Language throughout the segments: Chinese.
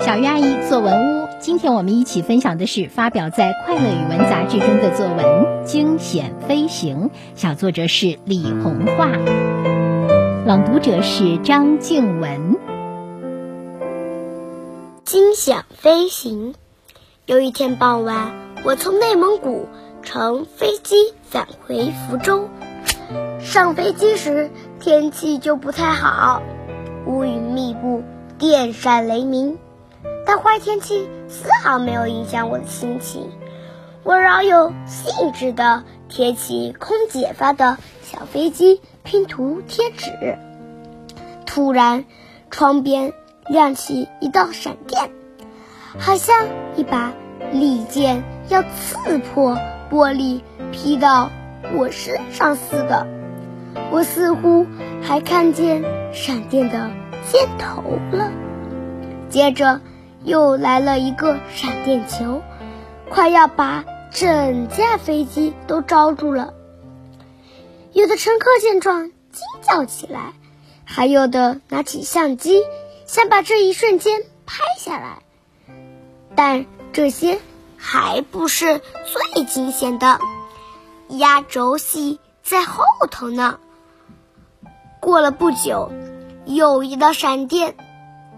小鱼阿姨作文屋，今天我们一起分享的是发表在《快乐语文》杂志中的作文《惊险飞行》，小作者是李红画，朗读者是张静文。惊险飞行。有一天傍晚，我从内蒙古乘飞机返回福州。上飞机时，天气就不太好，乌云密布，电闪雷鸣。但坏天气丝毫没有影响我的心情，我饶有兴致地贴起空姐发的小飞机拼图贴纸。突然，窗边亮起一道闪电，好像一把利剑要刺破玻璃劈到我身上似的。我似乎还看见闪电的箭头了。接着。又来了一个闪电球，快要把整架飞机都招住了。有的乘客见状惊叫起来，还有的拿起相机想把这一瞬间拍下来。但这些还不是最惊险的，压轴戏在后头呢。过了不久，又一道闪电。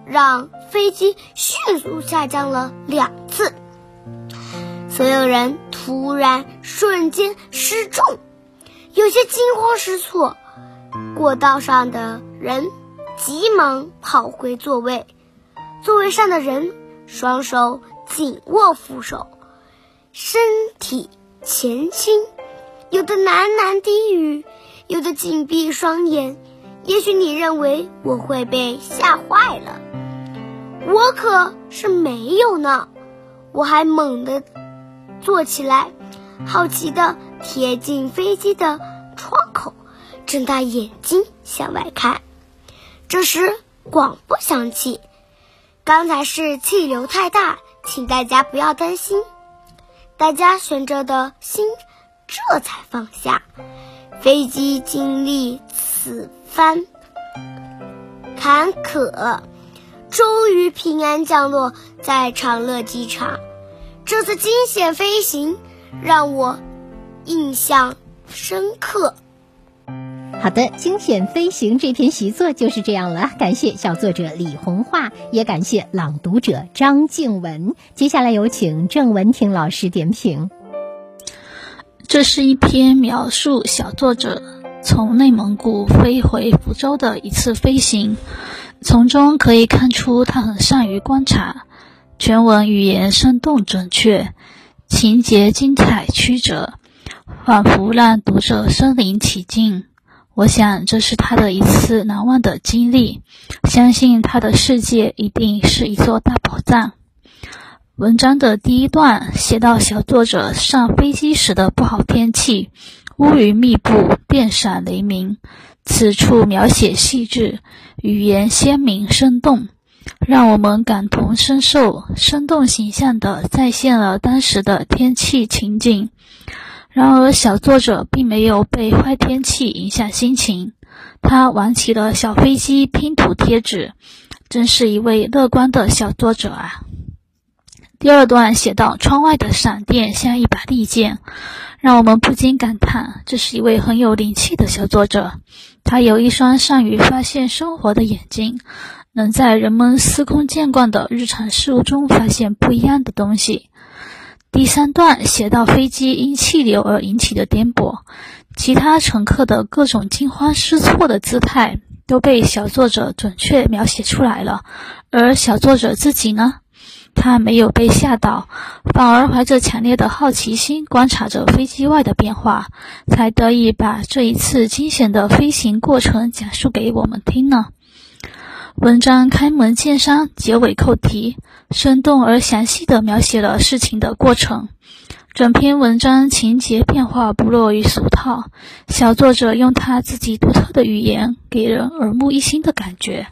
让飞机迅速下降了两次，所有人突然瞬间失重，有些惊慌失措。过道上的人急忙跑回座位，座位上的人双手紧握扶手，身体前倾，有的喃喃低语，有的紧闭双眼。也许你认为我会被吓坏了。我可是没有呢，我还猛地坐起来，好奇地贴近飞机的窗口，睁大眼睛向外看。这时广播响起：“刚才是气流太大，请大家不要担心。”大家悬着的心这才放下。飞机经历此番坎坷。终于平安降落在长乐机场。这次惊险飞行让我印象深刻。好的，《惊险飞行》这篇习作就是这样了。感谢小作者李红画，也感谢朗读者张静文。接下来有请郑文婷老师点评。这是一篇描述小作者从内蒙古飞回福州的一次飞行。从中可以看出，他很善于观察，全文语言生动准确，情节精彩曲折，仿佛让读者身临其境。我想，这是他的一次难忘的经历。相信他的世界一定是一座大宝藏。文章的第一段写到小作者上飞机时的不好天气，乌云密布，电闪雷鸣。此处描写细致，语言鲜明生动，让我们感同身受，生动形象地再现了当时的天气情景。然而，小作者并没有被坏天气影响心情，他玩起了小飞机拼图贴纸，真是一位乐观的小作者啊！第二段写到，窗外的闪电像一把利剑。让我们不禁感叹，这是一位很有灵气的小作者。他有一双善于发现生活的眼睛，能在人们司空见惯的日常事物中发现不一样的东西。第三段写到飞机因气流而引起的颠簸，其他乘客的各种惊慌失措的姿态都被小作者准确描写出来了。而小作者自己呢？他没有被吓倒，反而怀着强烈的好奇心观察着飞机外的变化，才得以把这一次惊险的飞行过程讲述给我们听呢。文章开门见山，结尾扣题，生动而详细地描写了事情的过程。整篇文章情节变化不落于俗套，小作者用他自己独特的语言，给人耳目一新的感觉。